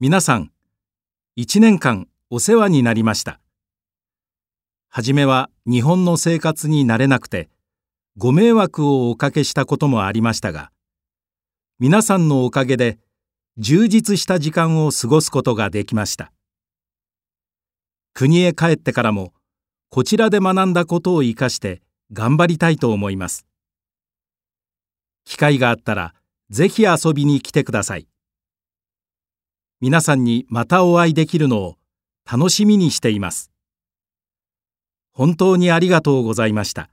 皆さん、一年間お世話になりました。はじめは日本の生活に慣れなくて、ご迷惑をおかけしたこともありましたが、皆さんのおかげで充実した時間を過ごすことができました。国へ帰ってからも、こちらで学んだことを生かして頑張りたいと思います。機会があったら、ぜひ遊びに来てください。皆さんにまたお会いできるのを楽しみにしています。本当にありがとうございました。